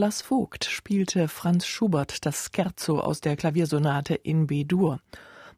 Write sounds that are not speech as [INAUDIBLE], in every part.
Lars Vogt spielte Franz Schubert das Scherzo aus der Klaviersonate in B-Dur.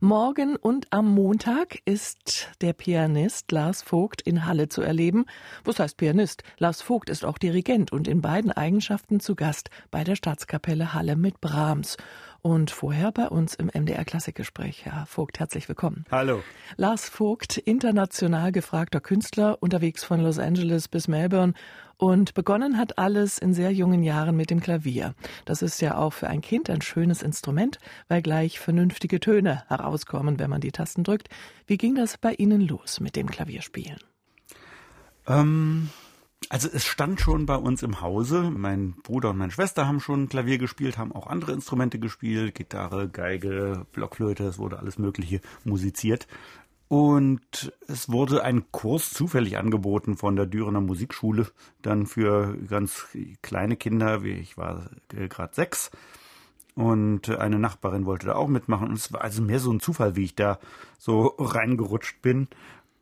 Morgen und am Montag ist der Pianist Lars Vogt in Halle zu erleben. Was heißt Pianist? Lars Vogt ist auch Dirigent und in beiden Eigenschaften zu Gast bei der Staatskapelle Halle mit Brahms. Und vorher bei uns im MDR Klassikgespräch. Herr Vogt, herzlich willkommen. Hallo. Lars Vogt, international gefragter Künstler, unterwegs von Los Angeles bis Melbourne und begonnen hat alles in sehr jungen Jahren mit dem Klavier. Das ist ja auch für ein Kind ein schönes Instrument, weil gleich vernünftige Töne herauskommen, wenn man die Tasten drückt. Wie ging das bei Ihnen los mit dem Klavierspielen? Ähm, also es stand schon bei uns im Hause. Mein Bruder und meine Schwester haben schon Klavier gespielt, haben auch andere Instrumente gespielt, Gitarre, Geige, Blockflöte, es wurde alles Mögliche musiziert. Und es wurde ein Kurs zufällig angeboten von der Dürener Musikschule, dann für ganz kleine Kinder, wie ich war gerade sechs. Und eine Nachbarin wollte da auch mitmachen. Und es war also mehr so ein Zufall, wie ich da so reingerutscht bin.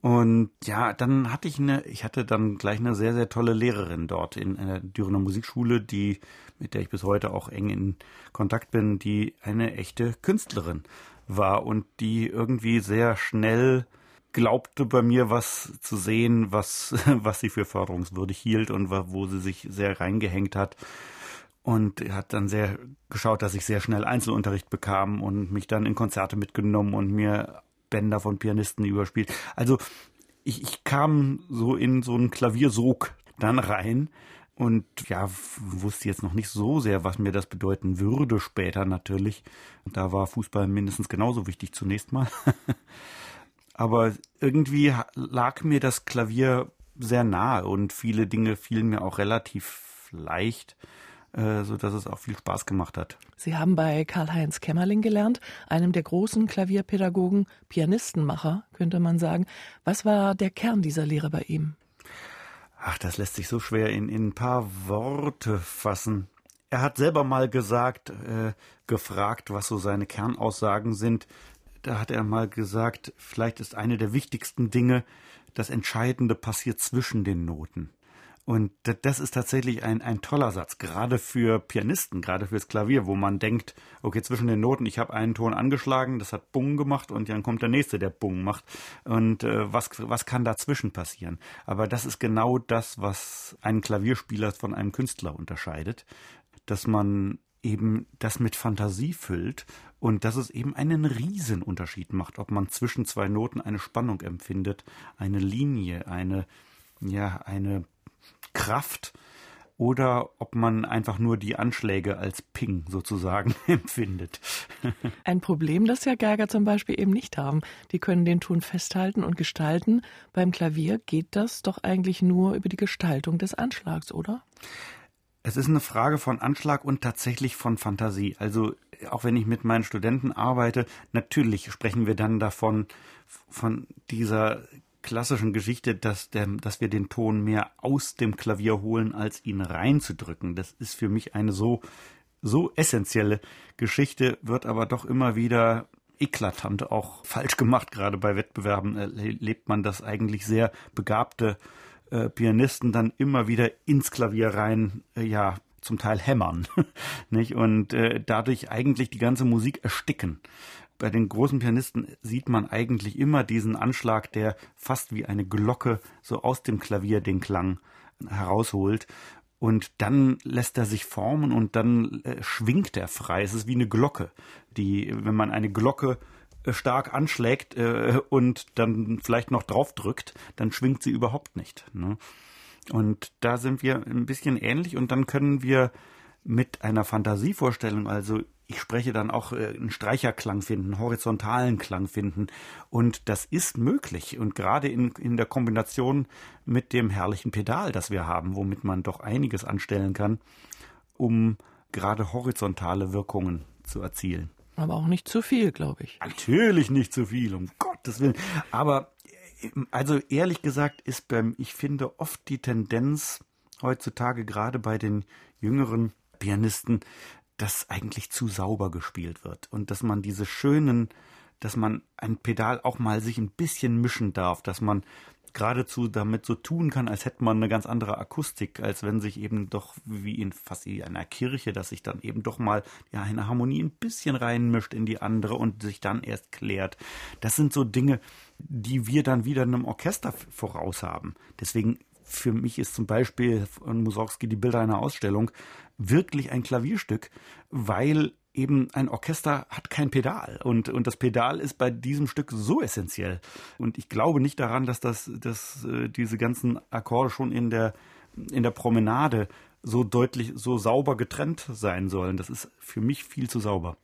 Und ja, dann hatte ich eine, ich hatte dann gleich eine sehr, sehr tolle Lehrerin dort in einer Dürener Musikschule, die, mit der ich bis heute auch eng in Kontakt bin, die eine echte Künstlerin war und die irgendwie sehr schnell glaubte bei mir was zu sehen, was, [LAUGHS] was sie für förderungswürdig hielt und wo sie sich sehr reingehängt hat. Und hat dann sehr geschaut, dass ich sehr schnell Einzelunterricht bekam und mich dann in Konzerte mitgenommen und mir Bänder von Pianisten überspielt. Also ich, ich kam so in so einen Klaviersog dann rein und ja, wusste jetzt noch nicht so sehr, was mir das bedeuten würde später natürlich. Da war Fußball mindestens genauso wichtig zunächst mal. [LAUGHS] Aber irgendwie lag mir das Klavier sehr nahe und viele Dinge fielen mir auch relativ leicht, äh, so dass es auch viel Spaß gemacht hat. Sie haben bei Karl-Heinz Kämmerling gelernt, einem der großen Klavierpädagogen, Pianistenmacher, könnte man sagen. Was war der Kern dieser Lehre bei ihm? Ach, das lässt sich so schwer in, in ein paar Worte fassen. Er hat selber mal gesagt, äh, gefragt, was so seine Kernaussagen sind. Da hat er mal gesagt, vielleicht ist eine der wichtigsten Dinge, das Entscheidende passiert zwischen den Noten. Und das ist tatsächlich ein, ein toller Satz, gerade für Pianisten, gerade fürs Klavier, wo man denkt, okay, zwischen den Noten, ich habe einen Ton angeschlagen, das hat Bung gemacht und dann kommt der nächste, der Bung macht. Und äh, was, was kann dazwischen passieren? Aber das ist genau das, was einen Klavierspieler von einem Künstler unterscheidet, dass man eben das mit Fantasie füllt und dass es eben einen Riesenunterschied macht, ob man zwischen zwei Noten eine Spannung empfindet, eine Linie, eine, ja, eine Kraft oder ob man einfach nur die Anschläge als Ping sozusagen [LAUGHS] empfindet. Ein Problem, das ja Geiger zum Beispiel eben nicht haben. Die können den Ton festhalten und gestalten. Beim Klavier geht das doch eigentlich nur über die Gestaltung des Anschlags, oder? Es ist eine Frage von Anschlag und tatsächlich von Fantasie. Also auch wenn ich mit meinen Studenten arbeite, natürlich sprechen wir dann davon, von dieser klassischen Geschichte, dass, der, dass wir den Ton mehr aus dem Klavier holen, als ihn reinzudrücken. Das ist für mich eine so, so essentielle Geschichte, wird aber doch immer wieder eklatant auch falsch gemacht. Gerade bei Wettbewerben erlebt man das eigentlich sehr begabte äh, Pianisten dann immer wieder ins Klavier rein, äh, ja, zum Teil hämmern, [LAUGHS] nicht? Und äh, dadurch eigentlich die ganze Musik ersticken bei den großen Pianisten sieht man eigentlich immer diesen Anschlag, der fast wie eine Glocke so aus dem Klavier den Klang herausholt. Und dann lässt er sich formen und dann äh, schwingt er frei. Es ist wie eine Glocke, die, wenn man eine Glocke äh, stark anschlägt äh, und dann vielleicht noch draufdrückt, dann schwingt sie überhaupt nicht. Ne? Und da sind wir ein bisschen ähnlich und dann können wir mit einer Fantasievorstellung, also ich spreche dann auch äh, einen Streicherklang finden, horizontalen Klang finden. Und das ist möglich. Und gerade in, in der Kombination mit dem herrlichen Pedal, das wir haben, womit man doch einiges anstellen kann, um gerade horizontale Wirkungen zu erzielen. Aber auch nicht zu viel, glaube ich. Natürlich nicht zu viel, um Gottes Willen. Aber äh, also ehrlich gesagt ist beim, ich finde oft die Tendenz heutzutage gerade bei den jüngeren Pianisten, dass eigentlich zu sauber gespielt wird und dass man diese schönen, dass man ein Pedal auch mal sich ein bisschen mischen darf, dass man geradezu damit so tun kann, als hätte man eine ganz andere Akustik, als wenn sich eben doch wie in fast wie einer Kirche, dass sich dann eben doch mal ja eine Harmonie ein bisschen reinmischt in die andere und sich dann erst klärt. Das sind so Dinge, die wir dann wieder einem Orchester voraus haben. Deswegen für mich ist zum Beispiel von Mussorgsky die Bilder einer Ausstellung wirklich ein Klavierstück, weil eben ein Orchester hat kein Pedal und, und das Pedal ist bei diesem Stück so essentiell. Und ich glaube nicht daran, dass das, dass äh, diese ganzen Akkorde schon in der, in der Promenade so deutlich, so sauber getrennt sein sollen. Das ist für mich viel zu sauber.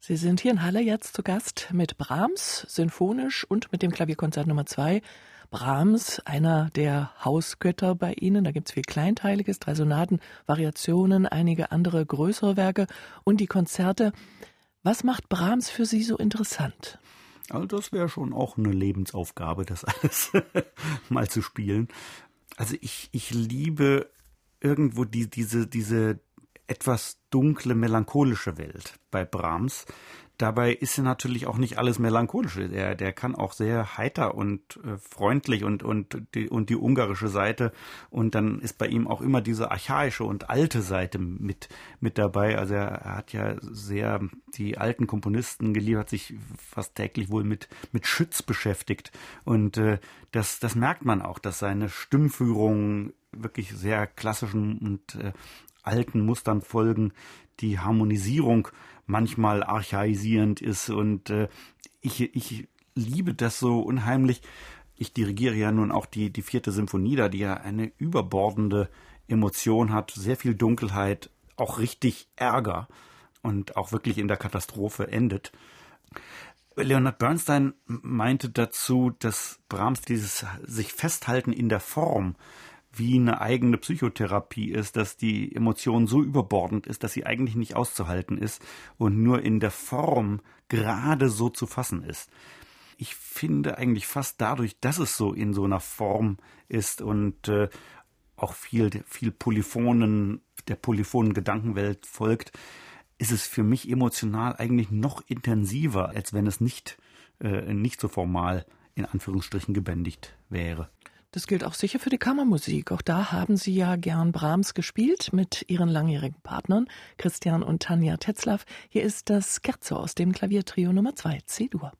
Sie sind hier in Halle jetzt zu Gast mit Brahms, sinfonisch und mit dem Klavierkonzert Nummer zwei Brahms, einer der Hausgötter bei Ihnen. Da gibt es viel Kleinteiliges, drei Sonaten, Variationen, einige andere größere Werke und die Konzerte. Was macht Brahms für Sie so interessant? Also das wäre schon auch eine Lebensaufgabe, das [LAUGHS] alles mal zu spielen. Also ich, ich liebe irgendwo die, diese, diese etwas dunkle, melancholische Welt bei Brahms. Dabei ist natürlich auch nicht alles melancholisch. Er, der kann auch sehr heiter und äh, freundlich und, und, die, und die ungarische Seite. Und dann ist bei ihm auch immer diese archaische und alte Seite mit, mit dabei. Also er, er hat ja sehr die alten Komponisten geliefert, sich fast täglich wohl mit, mit Schütz beschäftigt. Und äh, das, das merkt man auch, dass seine Stimmführung wirklich sehr klassischen und äh, alten Mustern folgen. Die Harmonisierung manchmal archaisierend ist und äh, ich, ich liebe das so unheimlich. Ich dirigiere ja nun auch die, die vierte Symphonie da, die ja eine überbordende Emotion hat, sehr viel Dunkelheit, auch richtig Ärger und auch wirklich in der Katastrophe endet. Leonard Bernstein meinte dazu, dass Brahms dieses sich festhalten in der Form wie eine eigene Psychotherapie ist, dass die Emotion so überbordend ist, dass sie eigentlich nicht auszuhalten ist und nur in der Form gerade so zu fassen ist. Ich finde eigentlich fast dadurch, dass es so in so einer Form ist und äh, auch viel, viel Polyphonen, der polyphonen Gedankenwelt folgt, ist es für mich emotional eigentlich noch intensiver, als wenn es nicht, äh, nicht so formal in Anführungsstrichen gebändigt wäre. Das gilt auch sicher für die Kammermusik. Auch da haben Sie ja gern Brahms gespielt mit Ihren langjährigen Partnern Christian und Tanja Tetzlaff. Hier ist das Scherzo aus dem Klaviertrio Nummer 2 C-Dur.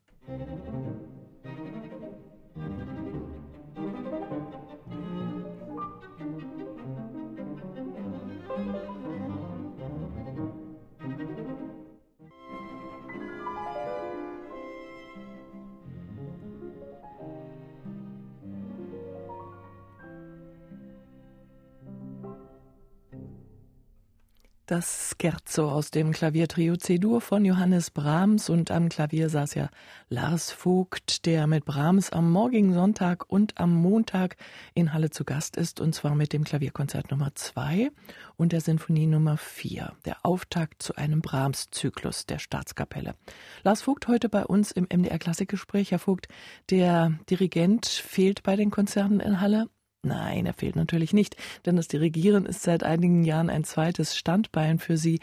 Das Scherzo aus dem Klaviertrio C-Dur von Johannes Brahms und am Klavier saß ja Lars Vogt, der mit Brahms am morgigen Sonntag und am Montag in Halle zu Gast ist und zwar mit dem Klavierkonzert Nummer 2 und der Sinfonie Nummer 4, der Auftakt zu einem Brahms-Zyklus der Staatskapelle. Lars Vogt heute bei uns im MDR Klassikgespräch. Herr Vogt, der Dirigent fehlt bei den Konzerten in Halle. Nein, er fehlt natürlich nicht, denn das Dirigieren ist seit einigen Jahren ein zweites Standbein für Sie.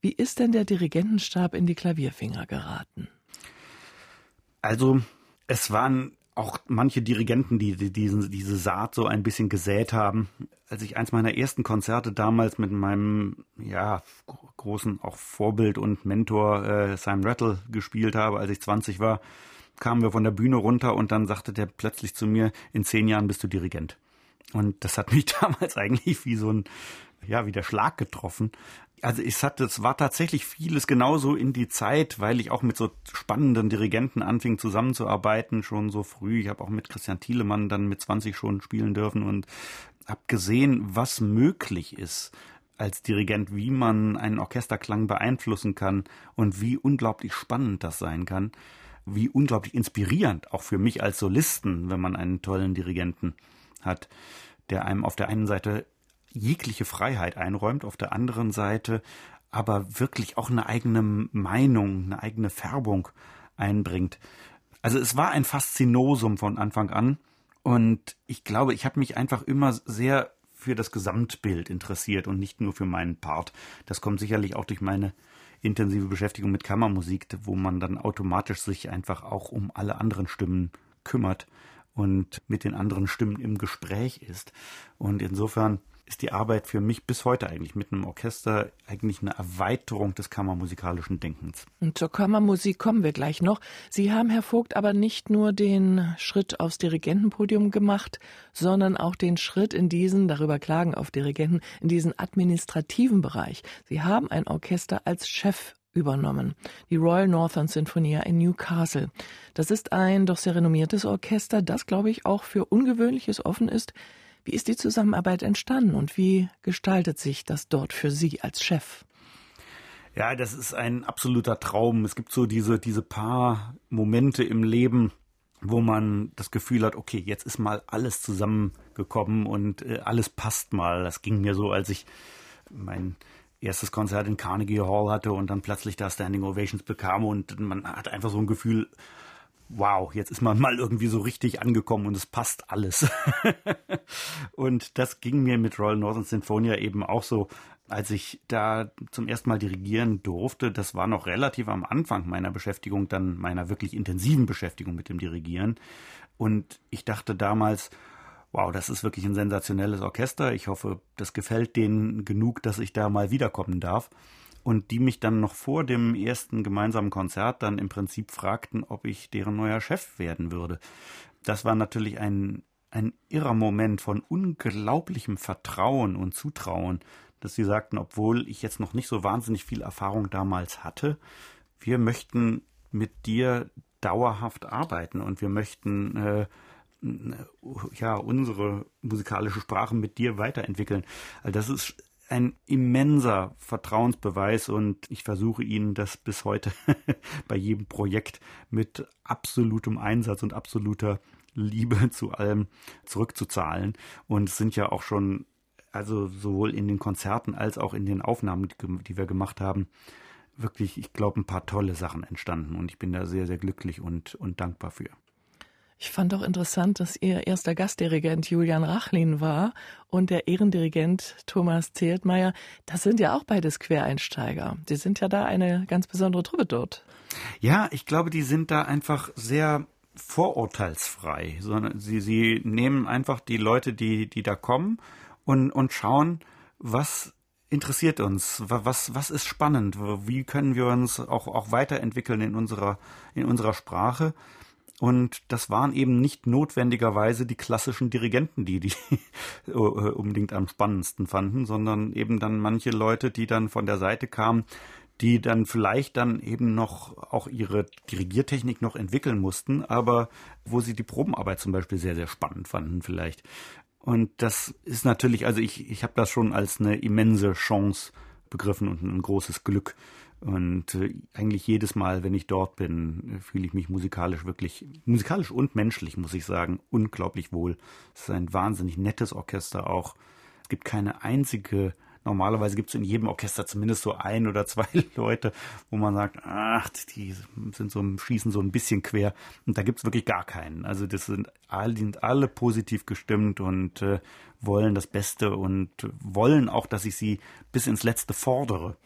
Wie ist denn der Dirigentenstab in die Klavierfinger geraten? Also, es waren auch manche Dirigenten, die, die diesen, diese Saat so ein bisschen gesät haben. Als ich eins meiner ersten Konzerte damals mit meinem ja großen auch Vorbild und Mentor äh, Simon Rattle gespielt habe, als ich 20 war, kamen wir von der Bühne runter und dann sagte der plötzlich zu mir: In zehn Jahren bist du Dirigent. Und das hat [LAUGHS] mich damals eigentlich wie so ein, ja, wie der Schlag getroffen. Also ich hatte, es war tatsächlich vieles genauso in die Zeit, weil ich auch mit so spannenden Dirigenten anfing zusammenzuarbeiten, schon so früh. Ich habe auch mit Christian Thielemann dann mit 20 schon spielen dürfen und habe gesehen, was möglich ist als Dirigent, wie man einen Orchesterklang beeinflussen kann und wie unglaublich spannend das sein kann, wie unglaublich inspirierend auch für mich als Solisten, wenn man einen tollen Dirigenten hat, der einem auf der einen Seite jegliche Freiheit einräumt, auf der anderen Seite aber wirklich auch eine eigene Meinung, eine eigene Färbung einbringt. Also es war ein Faszinosum von Anfang an und ich glaube, ich habe mich einfach immer sehr für das Gesamtbild interessiert und nicht nur für meinen Part. Das kommt sicherlich auch durch meine intensive Beschäftigung mit Kammermusik, wo man dann automatisch sich einfach auch um alle anderen Stimmen kümmert und mit den anderen Stimmen im Gespräch ist. Und insofern ist die Arbeit für mich bis heute eigentlich mit einem Orchester eigentlich eine Erweiterung des kammermusikalischen Denkens. Und zur Kammermusik kommen wir gleich noch. Sie haben, Herr Vogt, aber nicht nur den Schritt aufs Dirigentenpodium gemacht, sondern auch den Schritt in diesen, darüber klagen auf Dirigenten, in diesen administrativen Bereich. Sie haben ein Orchester als Chef übernommen. Die Royal Northern Sinfonia in Newcastle. Das ist ein doch sehr renommiertes Orchester, das, glaube ich, auch für Ungewöhnliches offen ist. Wie ist die Zusammenarbeit entstanden und wie gestaltet sich das dort für Sie als Chef? Ja, das ist ein absoluter Traum. Es gibt so diese, diese paar Momente im Leben, wo man das Gefühl hat, okay, jetzt ist mal alles zusammengekommen und äh, alles passt mal. Das ging mir so, als ich mein erstes Konzert in Carnegie Hall hatte und dann plötzlich da Standing Ovations bekam und man hat einfach so ein Gefühl, wow, jetzt ist man mal irgendwie so richtig angekommen und es passt alles. [LAUGHS] und das ging mir mit Royal Northern Sinfonia eben auch so, als ich da zum ersten Mal dirigieren durfte. Das war noch relativ am Anfang meiner Beschäftigung, dann meiner wirklich intensiven Beschäftigung mit dem Dirigieren. Und ich dachte damals, wow, das ist wirklich ein sensationelles Orchester. Ich hoffe, das gefällt denen genug, dass ich da mal wiederkommen darf und die mich dann noch vor dem ersten gemeinsamen Konzert dann im Prinzip fragten, ob ich deren neuer Chef werden würde. Das war natürlich ein, ein irrer Moment von unglaublichem Vertrauen und Zutrauen, dass sie sagten, obwohl ich jetzt noch nicht so wahnsinnig viel Erfahrung damals hatte, wir möchten mit dir dauerhaft arbeiten und wir möchten äh, ja unsere musikalische Sprache mit dir weiterentwickeln. Also das ist ein immenser Vertrauensbeweis und ich versuche Ihnen das bis heute [LAUGHS] bei jedem Projekt mit absolutem Einsatz und absoluter Liebe zu allem zurückzuzahlen. Und es sind ja auch schon, also sowohl in den Konzerten als auch in den Aufnahmen, die wir gemacht haben, wirklich, ich glaube, ein paar tolle Sachen entstanden. Und ich bin da sehr, sehr glücklich und, und dankbar für. Ich fand auch interessant, dass Ihr erster Gastdirigent Julian Rachlin war und der Ehrendirigent Thomas Zeltmeier. Das sind ja auch beides Quereinsteiger. Sie sind ja da eine ganz besondere Truppe dort. Ja, ich glaube, die sind da einfach sehr vorurteilsfrei, sondern sie, sie nehmen einfach die Leute, die, die da kommen und, und schauen, was interessiert uns, was, was ist spannend, wie können wir uns auch, auch weiterentwickeln in unserer, in unserer Sprache. Und das waren eben nicht notwendigerweise die klassischen Dirigenten, die die [LAUGHS] äh, unbedingt am spannendsten fanden, sondern eben dann manche Leute, die dann von der Seite kamen, die dann vielleicht dann eben noch auch ihre Dirigiertechnik noch entwickeln mussten, aber wo sie die Probenarbeit zum Beispiel sehr, sehr spannend fanden vielleicht. Und das ist natürlich, also ich, ich habe das schon als eine immense Chance begriffen und ein großes Glück, und äh, eigentlich jedes Mal, wenn ich dort bin, fühle ich mich musikalisch wirklich, musikalisch und menschlich, muss ich sagen, unglaublich wohl. Es ist ein wahnsinnig nettes Orchester auch. Es gibt keine einzige, normalerweise gibt es in jedem Orchester zumindest so ein oder zwei [LAUGHS] Leute, wo man sagt, ach, die sind so, schießen so ein bisschen quer. Und da gibt es wirklich gar keinen. Also das sind alle, sind alle positiv gestimmt und äh, wollen das Beste und wollen auch, dass ich sie bis ins Letzte fordere.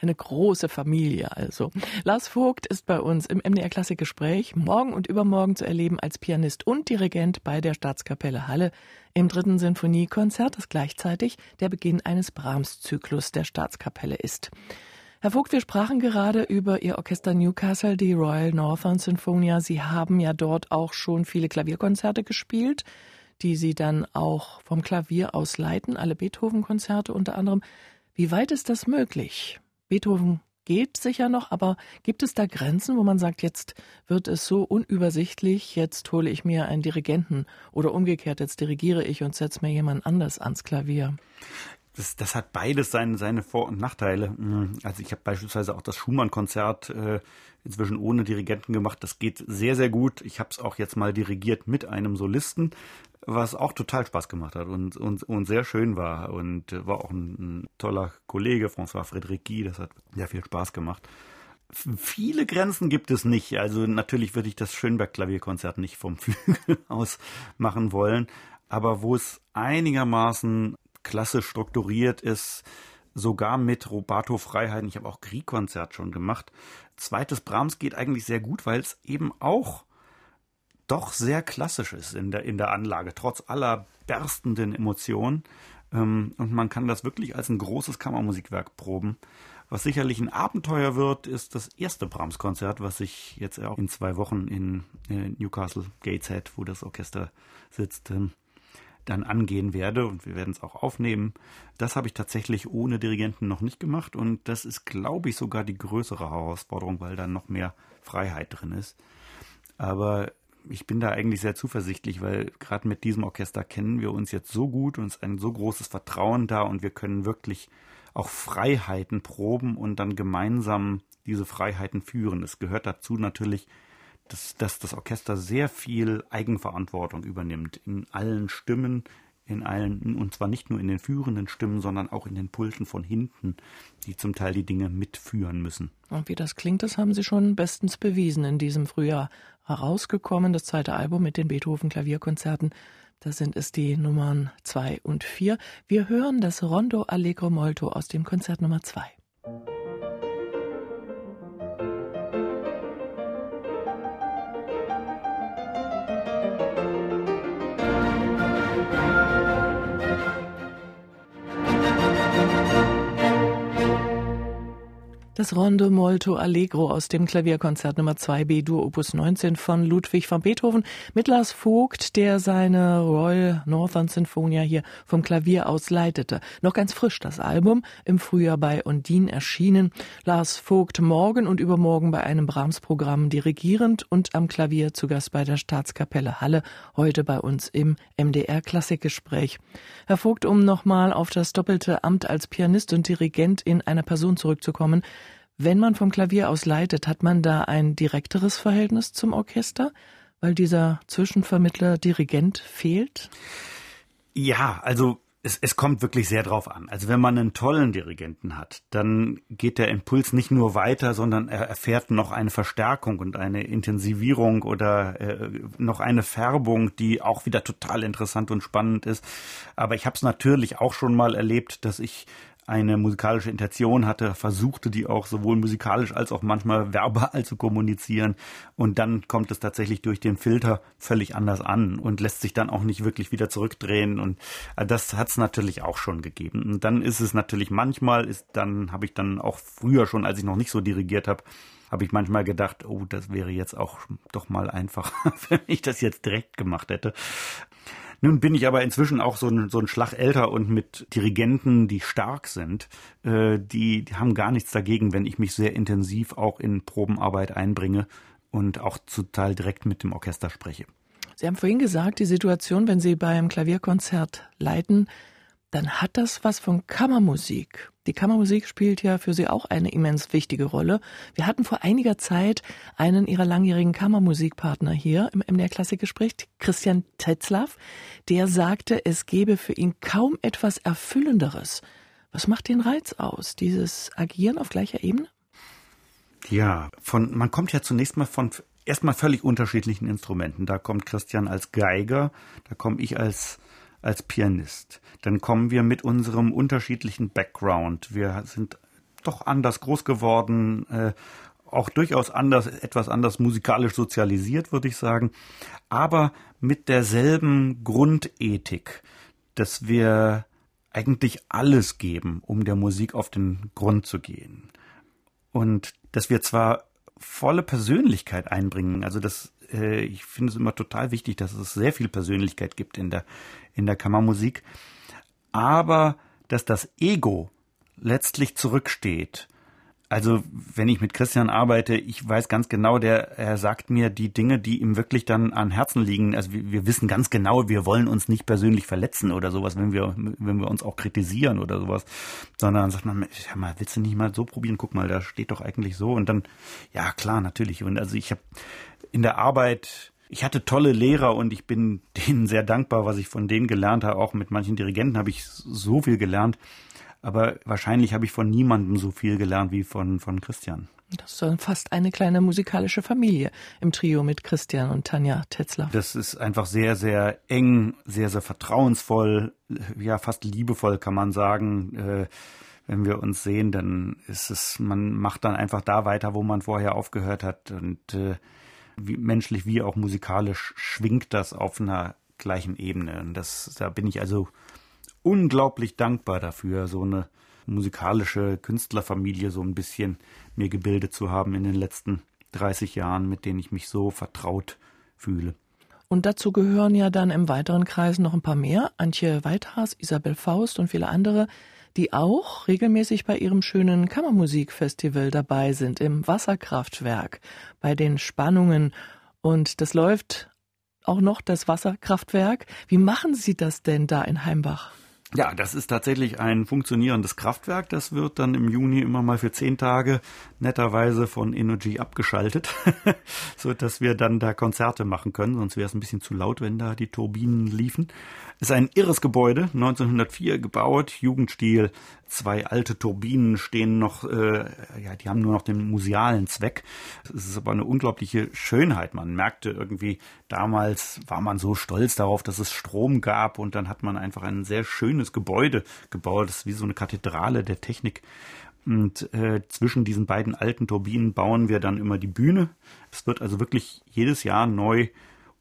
Eine große Familie also. Lars Vogt ist bei uns im MDR Klassikgespräch morgen und übermorgen zu erleben als Pianist und Dirigent bei der Staatskapelle Halle im dritten Sinfoniekonzert, das gleichzeitig der Beginn eines Brahms-Zyklus der Staatskapelle ist. Herr Vogt, wir sprachen gerade über Ihr Orchester Newcastle, die Royal Northern Sinfonia. Sie haben ja dort auch schon viele Klavierkonzerte gespielt, die Sie dann auch vom Klavier aus leiten, alle Beethoven-Konzerte unter anderem. Wie weit ist das möglich? Beethoven geht sicher noch, aber gibt es da Grenzen, wo man sagt, jetzt wird es so unübersichtlich, jetzt hole ich mir einen Dirigenten oder umgekehrt, jetzt dirigiere ich und setze mir jemand anders ans Klavier? Das, das hat beides seine, seine Vor- und Nachteile. Hm, also ich habe beispielsweise auch das Schumann-Konzert äh, inzwischen ohne Dirigenten gemacht. Das geht sehr, sehr gut. Ich habe es auch jetzt mal dirigiert mit einem Solisten was auch total Spaß gemacht hat und, und, und sehr schön war und war auch ein, ein toller Kollege, François Frédéric Guy, das hat sehr viel Spaß gemacht. Viele Grenzen gibt es nicht. Also natürlich würde ich das Schönberg-Klavierkonzert nicht vom [LAUGHS] Flügel aus machen wollen, aber wo es einigermaßen klassisch strukturiert ist, sogar mit Robato-Freiheiten. Ich habe auch Kriegkonzert schon gemacht. Zweites Brahms geht eigentlich sehr gut, weil es eben auch doch sehr klassisch ist in der, in der Anlage, trotz aller berstenden Emotionen. Ähm, und man kann das wirklich als ein großes Kammermusikwerk proben. Was sicherlich ein Abenteuer wird, ist das erste Brahms-Konzert, was ich jetzt auch in zwei Wochen in Newcastle Gateshead, wo das Orchester sitzt, ähm, dann angehen werde und wir werden es auch aufnehmen. Das habe ich tatsächlich ohne Dirigenten noch nicht gemacht und das ist, glaube ich, sogar die größere Herausforderung, weil da noch mehr Freiheit drin ist. Aber ich bin da eigentlich sehr zuversichtlich, weil gerade mit diesem Orchester kennen wir uns jetzt so gut, uns ein so großes Vertrauen da und wir können wirklich auch Freiheiten proben und dann gemeinsam diese Freiheiten führen. Es gehört dazu natürlich, dass, dass das Orchester sehr viel Eigenverantwortung übernimmt in allen Stimmen, in allen, und zwar nicht nur in den führenden Stimmen, sondern auch in den Pulten von hinten, die zum Teil die Dinge mitführen müssen. Und wie das klingt, das haben Sie schon bestens bewiesen in diesem Frühjahr herausgekommen, das zweite Album mit den Beethoven-Klavierkonzerten. Da sind es die Nummern zwei und vier. Wir hören das Rondo Allegro Molto aus dem Konzert Nummer zwei. Das Rondo Molto Allegro aus dem Klavierkonzert Nummer 2 B-Dur Opus 19 von Ludwig van Beethoven mit Lars Vogt, der seine Royal Northern Sinfonia hier vom Klavier aus leitete. Noch ganz frisch das Album, im Frühjahr bei Ondine erschienen. Lars Vogt morgen und übermorgen bei einem Brahms-Programm dirigierend und am Klavier zu Gast bei der Staatskapelle Halle, heute bei uns im MDR Klassikgespräch. Herr Vogt, um nochmal auf das doppelte Amt als Pianist und Dirigent in einer Person zurückzukommen, wenn man vom Klavier aus leitet, hat man da ein direkteres Verhältnis zum Orchester, weil dieser Zwischenvermittler Dirigent fehlt? Ja, also es, es kommt wirklich sehr drauf an. Also wenn man einen tollen Dirigenten hat, dann geht der Impuls nicht nur weiter, sondern er erfährt noch eine Verstärkung und eine Intensivierung oder äh, noch eine Färbung, die auch wieder total interessant und spannend ist. Aber ich habe es natürlich auch schon mal erlebt, dass ich eine musikalische Intention hatte, versuchte die auch sowohl musikalisch als auch manchmal verbal zu kommunizieren. Und dann kommt es tatsächlich durch den Filter völlig anders an und lässt sich dann auch nicht wirklich wieder zurückdrehen. Und äh, das hat es natürlich auch schon gegeben. Und dann ist es natürlich manchmal, ist dann habe ich dann auch früher schon, als ich noch nicht so dirigiert habe, habe ich manchmal gedacht, oh, das wäre jetzt auch doch mal einfach, [LAUGHS] wenn ich das jetzt direkt gemacht hätte. Nun bin ich aber inzwischen auch so ein, so ein Schlag älter und mit Dirigenten, die stark sind, äh, die, die haben gar nichts dagegen, wenn ich mich sehr intensiv auch in Probenarbeit einbringe und auch zum Teil direkt mit dem Orchester spreche. Sie haben vorhin gesagt, die Situation, wenn Sie beim Klavierkonzert leiten, dann hat das was von Kammermusik. Die Kammermusik spielt ja für Sie auch eine immens wichtige Rolle. Wir hatten vor einiger Zeit einen Ihrer langjährigen Kammermusikpartner hier im MDR Klassikgespräch, Christian Tetzlaff, der sagte, es gebe für ihn kaum etwas Erfüllenderes. Was macht den Reiz aus, dieses Agieren auf gleicher Ebene? Ja, von, man kommt ja zunächst mal von erstmal völlig unterschiedlichen Instrumenten. Da kommt Christian als Geiger, da komme ich als als Pianist. Dann kommen wir mit unserem unterschiedlichen Background. Wir sind doch anders groß geworden, äh, auch durchaus anders, etwas anders musikalisch sozialisiert, würde ich sagen, aber mit derselben Grundethik, dass wir eigentlich alles geben, um der Musik auf den Grund zu gehen. Und dass wir zwar volle Persönlichkeit einbringen, also das äh, ich finde es immer total wichtig, dass es sehr viel Persönlichkeit gibt in der, in der Kammermusik. Aber dass das Ego letztlich zurücksteht. Also, wenn ich mit Christian arbeite, ich weiß ganz genau, der, er sagt mir die Dinge, die ihm wirklich dann an Herzen liegen. Also, wir, wir wissen ganz genau, wir wollen uns nicht persönlich verletzen oder sowas, wenn wir, wenn wir uns auch kritisieren oder sowas. Sondern sagt man, ja mal, willst du nicht mal so probieren? Guck mal, da steht doch eigentlich so. Und dann, ja, klar, natürlich. Und also, ich habe, in der Arbeit, ich hatte tolle Lehrer und ich bin [LAUGHS] denen sehr dankbar, was ich von denen gelernt habe. Auch mit manchen Dirigenten habe ich so viel gelernt. Aber wahrscheinlich habe ich von niemandem so viel gelernt wie von, von Christian. Das ist fast eine kleine musikalische Familie im Trio mit Christian und Tanja Tetzler. Das ist einfach sehr, sehr eng, sehr, sehr vertrauensvoll, ja, fast liebevoll kann man sagen. Äh, wenn wir uns sehen, dann ist es, man macht dann einfach da weiter, wo man vorher aufgehört hat. Und äh, wie menschlich wie auch musikalisch schwingt das auf einer gleichen Ebene. Und das, da bin ich also unglaublich dankbar dafür, so eine musikalische Künstlerfamilie so ein bisschen mir gebildet zu haben in den letzten 30 Jahren, mit denen ich mich so vertraut fühle. Und dazu gehören ja dann im weiteren Kreis noch ein paar mehr. Antje Weithaas, Isabel Faust und viele andere, die auch regelmäßig bei ihrem schönen Kammermusikfestival dabei sind, im Wasserkraftwerk, bei den Spannungen. Und das läuft auch noch, das Wasserkraftwerk. Wie machen Sie das denn da in Heimbach? Ja, das ist tatsächlich ein funktionierendes Kraftwerk. Das wird dann im Juni immer mal für zehn Tage netterweise von Energy abgeschaltet, [LAUGHS] so dass wir dann da Konzerte machen können. Sonst wäre es ein bisschen zu laut, wenn da die Turbinen liefen. Ist ein irres Gebäude, 1904 gebaut, Jugendstil. Zwei alte Turbinen stehen noch, äh, ja, die haben nur noch den musealen Zweck. Es ist aber eine unglaubliche Schönheit. Man merkte irgendwie, damals war man so stolz darauf, dass es Strom gab und dann hat man einfach ein sehr schönes Gebäude gebaut. Das ist wie so eine Kathedrale der Technik. Und äh, zwischen diesen beiden alten Turbinen bauen wir dann immer die Bühne. Es wird also wirklich jedes Jahr neu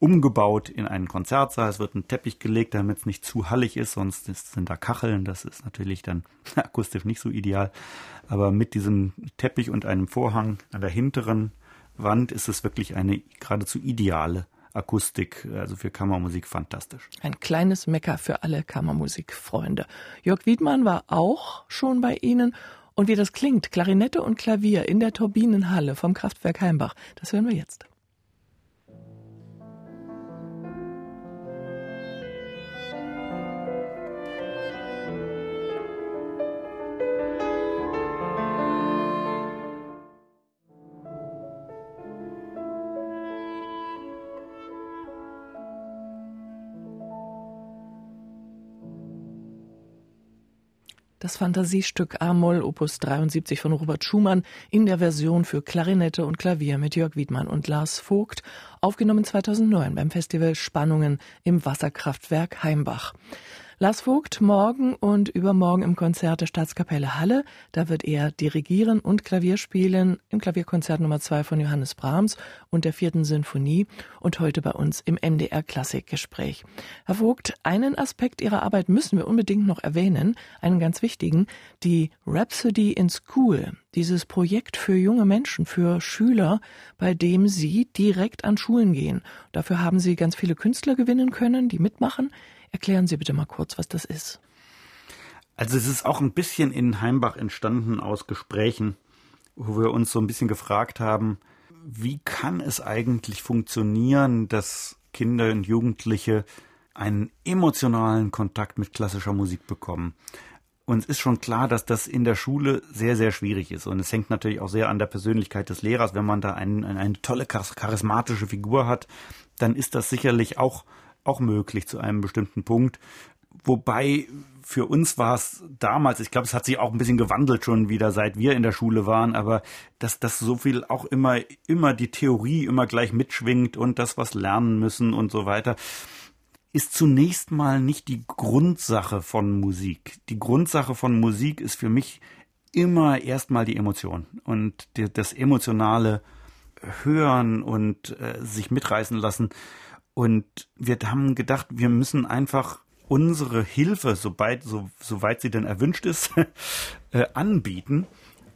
umgebaut in einen Konzertsaal. Es wird ein Teppich gelegt, damit es nicht zu hallig ist, sonst sind da Kacheln. Das ist natürlich dann [LAUGHS] akustisch nicht so ideal. Aber mit diesem Teppich und einem Vorhang an der hinteren Wand ist es wirklich eine geradezu ideale Akustik, also für Kammermusik fantastisch. Ein kleines Mecker für alle Kammermusikfreunde. Jörg Wiedmann war auch schon bei Ihnen. Und wie das klingt, Klarinette und Klavier in der Turbinenhalle vom Kraftwerk Heimbach, das hören wir jetzt. Fantasiestück A-Moll Opus 73 von Robert Schumann in der Version für Klarinette und Klavier mit Jörg Wiedmann und Lars Vogt, aufgenommen 2009 beim Festival Spannungen im Wasserkraftwerk Heimbach. Lars Vogt morgen und übermorgen im Konzert der Staatskapelle Halle. Da wird er dirigieren und Klavier spielen im Klavierkonzert Nummer 2 von Johannes Brahms und der vierten Sinfonie und heute bei uns im MDR Klassikgespräch. Herr Vogt, einen Aspekt Ihrer Arbeit müssen wir unbedingt noch erwähnen, einen ganz wichtigen, die Rhapsody in School, dieses Projekt für junge Menschen, für Schüler, bei dem Sie direkt an Schulen gehen. Dafür haben Sie ganz viele Künstler gewinnen können, die mitmachen. Erklären Sie bitte mal kurz, was das ist. Also es ist auch ein bisschen in Heimbach entstanden aus Gesprächen, wo wir uns so ein bisschen gefragt haben, wie kann es eigentlich funktionieren, dass Kinder und Jugendliche einen emotionalen Kontakt mit klassischer Musik bekommen. Uns ist schon klar, dass das in der Schule sehr, sehr schwierig ist. Und es hängt natürlich auch sehr an der Persönlichkeit des Lehrers. Wenn man da einen, eine tolle, charismatische Figur hat, dann ist das sicherlich auch auch möglich zu einem bestimmten Punkt. Wobei für uns war es damals, ich glaube, es hat sich auch ein bisschen gewandelt schon wieder, seit wir in der Schule waren, aber dass das so viel auch immer, immer die Theorie immer gleich mitschwingt und das, was lernen müssen und so weiter, ist zunächst mal nicht die Grundsache von Musik. Die Grundsache von Musik ist für mich immer erstmal die Emotion und das emotionale Hören und äh, sich mitreißen lassen. Und wir haben gedacht, wir müssen einfach unsere Hilfe, sobald, so, soweit sie denn erwünscht ist, [LAUGHS] äh, anbieten.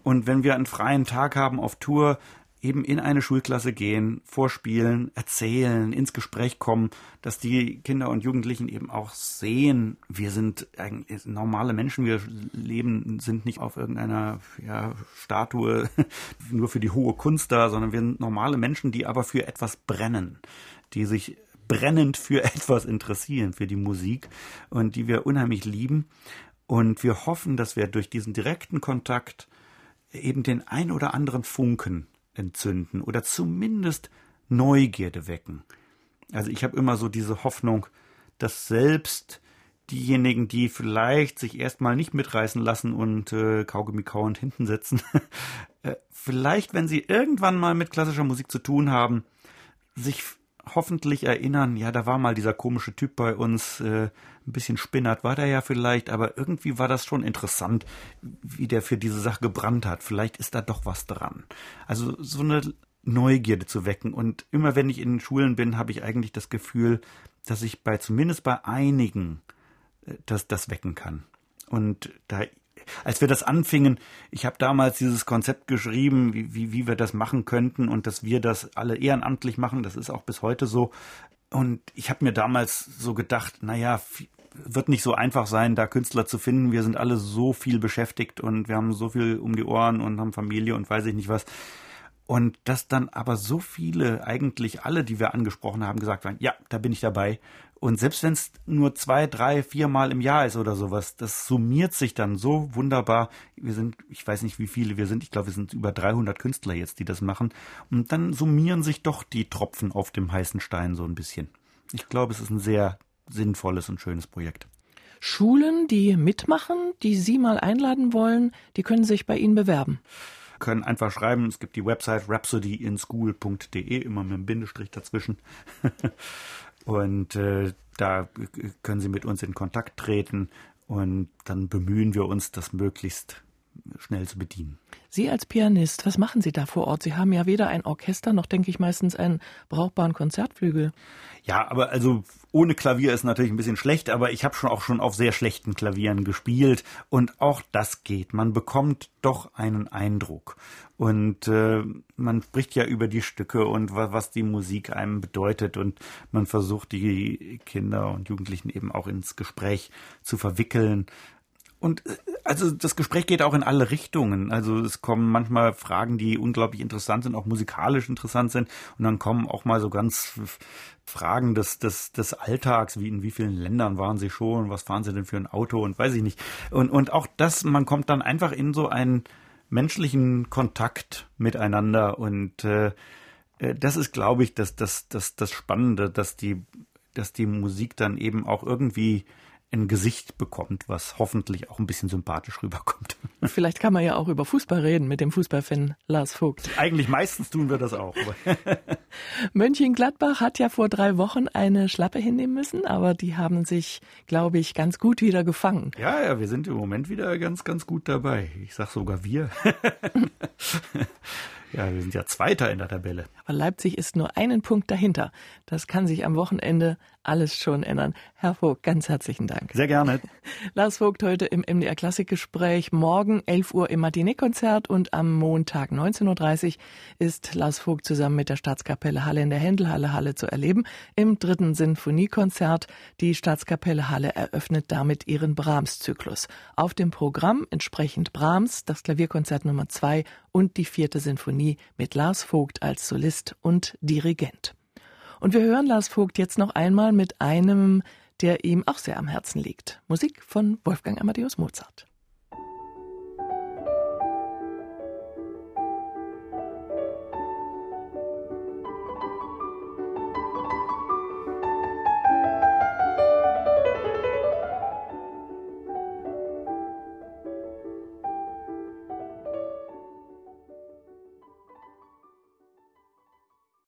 Und wenn wir einen freien Tag haben auf Tour, eben in eine Schulklasse gehen, vorspielen, erzählen, ins Gespräch kommen, dass die Kinder und Jugendlichen eben auch sehen, wir sind normale Menschen, wir leben, sind nicht auf irgendeiner ja, Statue [LAUGHS] nur für die hohe Kunst da, sondern wir sind normale Menschen, die aber für etwas brennen, die sich brennend für [LAUGHS] etwas interessieren, für die Musik und die wir unheimlich lieben. Und wir hoffen, dass wir durch diesen direkten Kontakt eben den ein oder anderen Funken entzünden oder zumindest Neugierde wecken. Also ich habe immer so diese Hoffnung, dass selbst diejenigen, die vielleicht sich erstmal nicht mitreißen lassen und äh, Kaugummi kauend hinten sitzen, [LAUGHS] äh, vielleicht, wenn sie irgendwann mal mit klassischer Musik zu tun haben, sich hoffentlich erinnern, ja, da war mal dieser komische Typ bei uns, äh, ein bisschen spinnert war der ja vielleicht, aber irgendwie war das schon interessant, wie der für diese Sache gebrannt hat. Vielleicht ist da doch was dran. Also so eine Neugierde zu wecken. Und immer wenn ich in Schulen bin, habe ich eigentlich das Gefühl, dass ich bei zumindest bei einigen äh, das, das wecken kann. Und da, als wir das anfingen, ich habe damals dieses Konzept geschrieben, wie, wie, wie wir das machen könnten und dass wir das alle ehrenamtlich machen. Das ist auch bis heute so. Und ich habe mir damals so gedacht, naja, wird nicht so einfach sein, da Künstler zu finden. Wir sind alle so viel beschäftigt und wir haben so viel um die Ohren und haben Familie und weiß ich nicht was. Und dass dann aber so viele, eigentlich alle, die wir angesprochen haben, gesagt haben, ja, da bin ich dabei. Und selbst wenn es nur zwei, drei, vier Mal im Jahr ist oder sowas, das summiert sich dann so wunderbar. Wir sind, ich weiß nicht, wie viele wir sind. Ich glaube, wir sind über 300 Künstler jetzt, die das machen. Und dann summieren sich doch die Tropfen auf dem heißen Stein so ein bisschen. Ich glaube, es ist ein sehr sinnvolles und schönes Projekt. Schulen, die mitmachen, die Sie mal einladen wollen, die können sich bei Ihnen bewerben können einfach schreiben. Es gibt die Website rhapsodyinschool.de, immer mit einem Bindestrich dazwischen. [LAUGHS] und äh, da können Sie mit uns in Kontakt treten und dann bemühen wir uns, das möglichst schnell zu bedienen. Sie als Pianist, was machen Sie da vor Ort? Sie haben ja weder ein Orchester noch, denke ich, meistens einen brauchbaren Konzertflügel. Ja, aber also ohne Klavier ist natürlich ein bisschen schlecht, aber ich habe schon auch schon auf sehr schlechten Klavieren gespielt und auch das geht. Man bekommt doch einen Eindruck und äh, man spricht ja über die Stücke und was, was die Musik einem bedeutet und man versucht die Kinder und Jugendlichen eben auch ins Gespräch zu verwickeln und äh, also das Gespräch geht auch in alle Richtungen. Also es kommen manchmal Fragen, die unglaublich interessant sind, auch musikalisch interessant sind. Und dann kommen auch mal so ganz Fragen des, des, des Alltags, wie in wie vielen Ländern waren sie schon, was fahren sie denn für ein Auto und weiß ich nicht. Und, und auch das, man kommt dann einfach in so einen menschlichen Kontakt miteinander. Und äh, äh das ist, glaube ich, das, das, das, das Spannende, dass die, dass die Musik dann eben auch irgendwie ein Gesicht bekommt, was hoffentlich auch ein bisschen sympathisch rüberkommt. [LAUGHS] Vielleicht kann man ja auch über Fußball reden mit dem Fußballfan Lars Vogt. Eigentlich meistens tun wir das auch. [LAUGHS] Mönchengladbach hat ja vor drei Wochen eine Schlappe hinnehmen müssen, aber die haben sich, glaube ich, ganz gut wieder gefangen. Ja, ja, wir sind im Moment wieder ganz, ganz gut dabei. Ich sag sogar wir. [LAUGHS] Ja, wir sind ja Zweiter in der Tabelle. Aber Leipzig ist nur einen Punkt dahinter. Das kann sich am Wochenende alles schon ändern. Herr Vogt, ganz herzlichen Dank. Sehr gerne. [LAUGHS] Lars Vogt heute im MDR Klassikgespräch. Morgen 11 Uhr im Matinee-Konzert und am Montag 19.30 Uhr ist Lars Vogt zusammen mit der Staatskapelle Halle in der Händelhalle Halle zu erleben. Im dritten Sinfoniekonzert. Die Staatskapelle Halle eröffnet damit ihren Brahms-Zyklus. Auf dem Programm entsprechend Brahms, das Klavierkonzert Nummer 2 und die vierte Sinfonie mit Lars Vogt als Solist und Dirigent. Und wir hören Lars Vogt jetzt noch einmal mit einem, der ihm auch sehr am Herzen liegt. Musik von Wolfgang Amadeus Mozart.